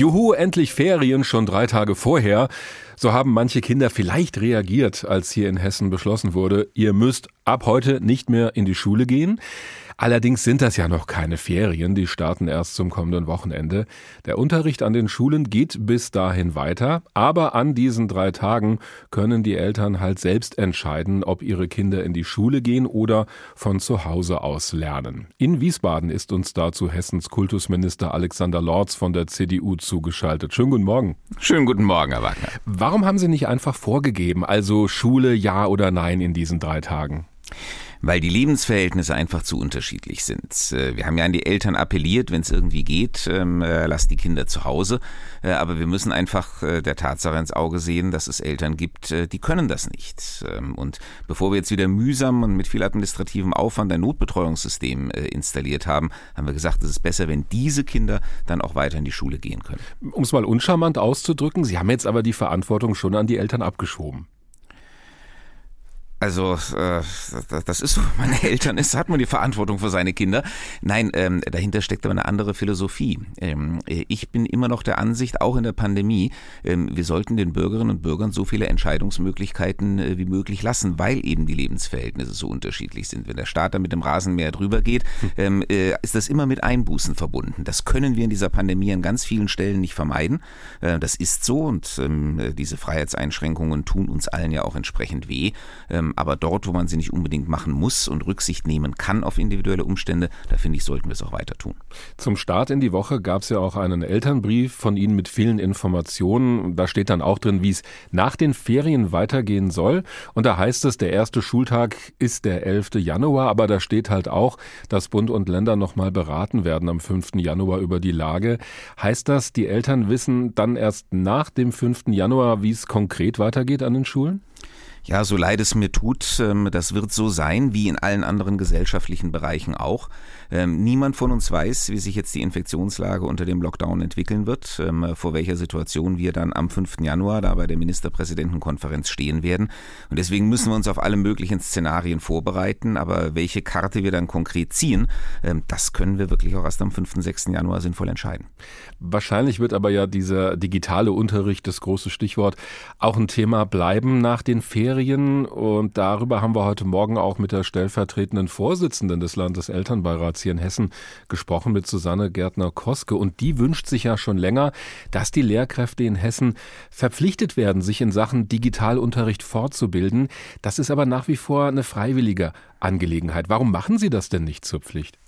Juhu, endlich Ferien, schon drei Tage vorher. So haben manche Kinder vielleicht reagiert, als hier in Hessen beschlossen wurde, ihr müsst ab heute nicht mehr in die Schule gehen. Allerdings sind das ja noch keine Ferien, die starten erst zum kommenden Wochenende. Der Unterricht an den Schulen geht bis dahin weiter, aber an diesen drei Tagen können die Eltern halt selbst entscheiden, ob ihre Kinder in die Schule gehen oder von zu Hause aus lernen. In Wiesbaden ist uns dazu Hessens Kultusminister Alexander Lorz von der CDU zugeschaltet. Schönen guten Morgen. Schönen guten Morgen, Herr Wagner. Warum haben Sie nicht einfach vorgegeben, also Schule ja oder nein in diesen drei Tagen? Weil die Lebensverhältnisse einfach zu unterschiedlich sind. Äh, wir haben ja an die Eltern appelliert, wenn es irgendwie geht, ähm, äh, lasst die Kinder zu Hause. Äh, aber wir müssen einfach der Tatsache ins Auge sehen, dass es Eltern gibt, die können das nicht. Ähm, und bevor wir jetzt wieder mühsam und mit viel administrativem Aufwand ein Notbetreuungssystem installiert haben, haben wir gesagt, es ist besser, wenn diese Kinder dann auch weiter in die Schule gehen können. Um es mal uncharmant auszudrücken, Sie haben jetzt aber die Verantwortung schon an die Eltern abgeschoben. Also äh, das ist so, meine Eltern ist, hat man die Verantwortung für seine Kinder. Nein, ähm, dahinter steckt aber eine andere Philosophie. Ähm, ich bin immer noch der Ansicht, auch in der Pandemie, ähm, wir sollten den Bürgerinnen und Bürgern so viele Entscheidungsmöglichkeiten äh, wie möglich lassen, weil eben die Lebensverhältnisse so unterschiedlich sind. Wenn der Staat da mit dem Rasenmäher drüber geht, hm. ähm, äh, ist das immer mit Einbußen verbunden. Das können wir in dieser Pandemie an ganz vielen Stellen nicht vermeiden. Äh, das ist so und ähm, diese Freiheitseinschränkungen tun uns allen ja auch entsprechend weh. Ähm, aber dort, wo man sie nicht unbedingt machen muss und Rücksicht nehmen kann auf individuelle Umstände, da finde ich, sollten wir es auch weiter tun. Zum Start in die Woche gab es ja auch einen Elternbrief von Ihnen mit vielen Informationen. Da steht dann auch drin, wie es nach den Ferien weitergehen soll. Und da heißt es, der erste Schultag ist der 11. Januar, aber da steht halt auch, dass Bund und Länder nochmal beraten werden am 5. Januar über die Lage. Heißt das, die Eltern wissen dann erst nach dem 5. Januar, wie es konkret weitergeht an den Schulen? Ja, so leid es mir tut, ähm, das wird so sein, wie in allen anderen gesellschaftlichen Bereichen auch. Ähm, niemand von uns weiß, wie sich jetzt die Infektionslage unter dem Lockdown entwickeln wird, ähm, vor welcher Situation wir dann am 5. Januar da bei der Ministerpräsidentenkonferenz stehen werden. Und deswegen müssen wir uns auf alle möglichen Szenarien vorbereiten. Aber welche Karte wir dann konkret ziehen, das können wir wirklich auch erst am 5. 6. Januar sinnvoll entscheiden. Wahrscheinlich wird aber ja dieser digitale Unterricht, das große Stichwort, auch ein Thema bleiben nach den Ferien. Ferien und darüber haben wir heute Morgen auch mit der stellvertretenden Vorsitzenden des Landeselternbeirats hier in Hessen gesprochen, mit Susanne Gärtner-Koske. Und die wünscht sich ja schon länger, dass die Lehrkräfte in Hessen verpflichtet werden, sich in Sachen Digitalunterricht fortzubilden. Das ist aber nach wie vor eine freiwillige Angelegenheit. Warum machen Sie das denn nicht zur Pflicht?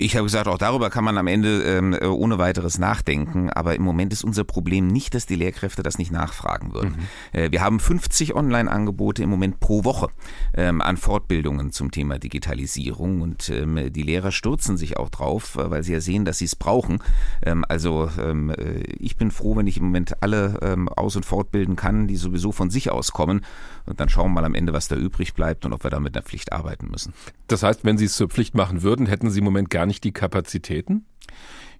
Ich habe gesagt, auch darüber kann man am Ende ähm, ohne weiteres nachdenken. Aber im Moment ist unser Problem nicht, dass die Lehrkräfte das nicht nachfragen würden. Mhm. Äh, wir haben 50 Online-Angebote im Moment pro Woche ähm, an Fortbildungen zum Thema Digitalisierung. Und ähm, die Lehrer stürzen sich auch drauf, weil sie ja sehen, dass sie es brauchen. Ähm, also ähm, äh, ich bin froh, wenn ich im Moment alle ähm, aus- und fortbilden kann, die sowieso von sich aus kommen. Und dann schauen wir mal am Ende, was da übrig bleibt und ob wir da mit einer Pflicht arbeiten müssen. Das heißt, wenn Sie es zur Pflicht machen würden, hätten Sie im Moment gar nicht die Kapazitäten?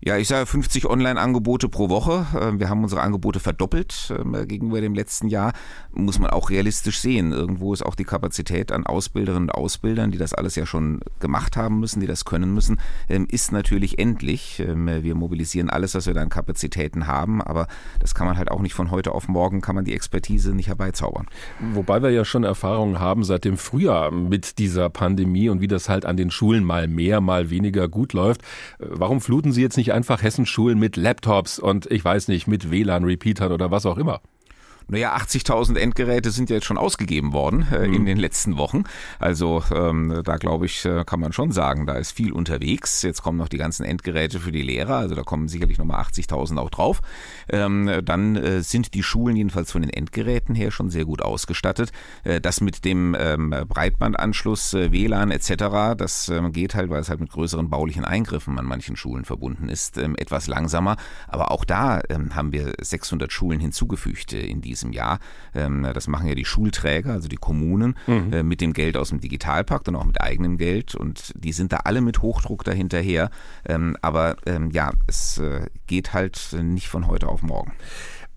Ja, ich sage 50 Online-Angebote pro Woche. Ähm, wir haben unsere Angebote verdoppelt ähm, gegenüber dem letzten Jahr. Muss man auch realistisch sehen. Irgendwo ist auch die Kapazität an Ausbilderinnen und Ausbildern, die das alles ja schon gemacht haben müssen, die das können müssen, ähm, ist natürlich endlich. Wir mobilisieren alles, was wir da an Kapazitäten haben, aber das kann man halt auch nicht von heute auf morgen, kann man die Expertise nicht herbeizaubern. Wobei wir ja schon Erfahrungen haben seit dem Frühjahr mit dieser Pandemie und wie das halt an den Schulen mal mehr, mal weniger gut läuft. Äh, warum fluten Sie jetzt nicht nicht einfach Hessenschulen mit Laptops und ich weiß nicht, mit WLAN-Repeatern oder was auch immer? Naja, 80.000 Endgeräte sind ja jetzt schon ausgegeben worden äh, mhm. in den letzten Wochen. Also ähm, da glaube ich, äh, kann man schon sagen, da ist viel unterwegs. Jetzt kommen noch die ganzen Endgeräte für die Lehrer, also da kommen sicherlich nochmal 80.000 auch drauf. Ähm, dann äh, sind die Schulen jedenfalls von den Endgeräten her schon sehr gut ausgestattet. Äh, das mit dem ähm, Breitbandanschluss, äh, WLAN etc., das ähm, geht halt, weil es halt mit größeren baulichen Eingriffen an manchen Schulen verbunden ist, ähm, etwas langsamer. Aber auch da ähm, haben wir 600 Schulen hinzugefügt äh, in diesem diesem Jahr. Ähm, das machen ja die Schulträger, also die Kommunen, mhm. Äh, mit dem Geld aus dem Digitalpakt und auch mit eigenem Geld. Und die sind da alle mit Hochdruck dahinterher. Ähm, aber ähm, ja, es äh, geht halt nicht von heute auf morgen.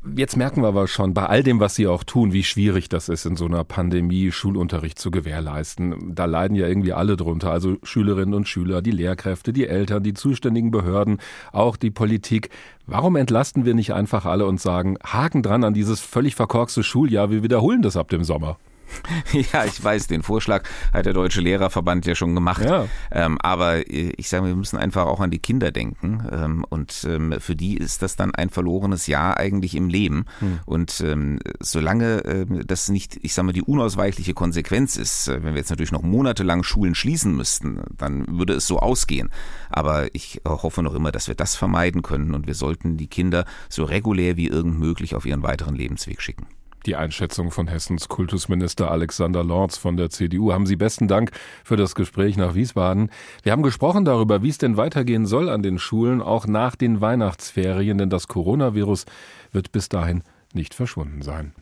Jetzt merken wir aber schon bei all dem, was Sie auch tun, wie schwierig das ist, in so einer Pandemie Schulunterricht zu gewährleisten. Da leiden ja irgendwie alle drunter, also Schülerinnen und Schüler, die Lehrkräfte, die Eltern, die zuständigen Behörden, auch die Politik. Warum entlasten wir nicht einfach alle und sagen, Haken dran an dieses völlig verkorkste Schuljahr, wir wiederholen das ab dem Sommer? Ja, ich weiß, den Vorschlag hat der Deutsche Lehrerverband ja schon gemacht. Ja. Ähm, aber äh, ich sage, wir müssen einfach auch an die Kinder denken. Ähm, und ähm, für die ist das dann ein verlorenes Jahr eigentlich im Leben. Hm. Und ähm, solange äh, das nicht, ich sage mal, die unausweichliche Konsequenz ist, äh, wenn wir jetzt natürlich noch monatelang Schulen schließen müssten, dann würde es so ausgehen. Aber ich hoffe noch immer, dass wir das vermeiden können und wir sollten die Kinder so regulär wie irgend möglich auf ihren weiteren Lebensweg schicken. Die Einschätzung von Hessens Kultusminister Alexander Lorz von der CDU. Haben Sie besten Dank für das Gespräch nach Wiesbaden. Wir haben gesprochen darüber, wie es denn weitergehen soll an den Schulen, auch nach den Weihnachtsferien, denn das Coronavirus wird bis dahin nicht verschwunden sein.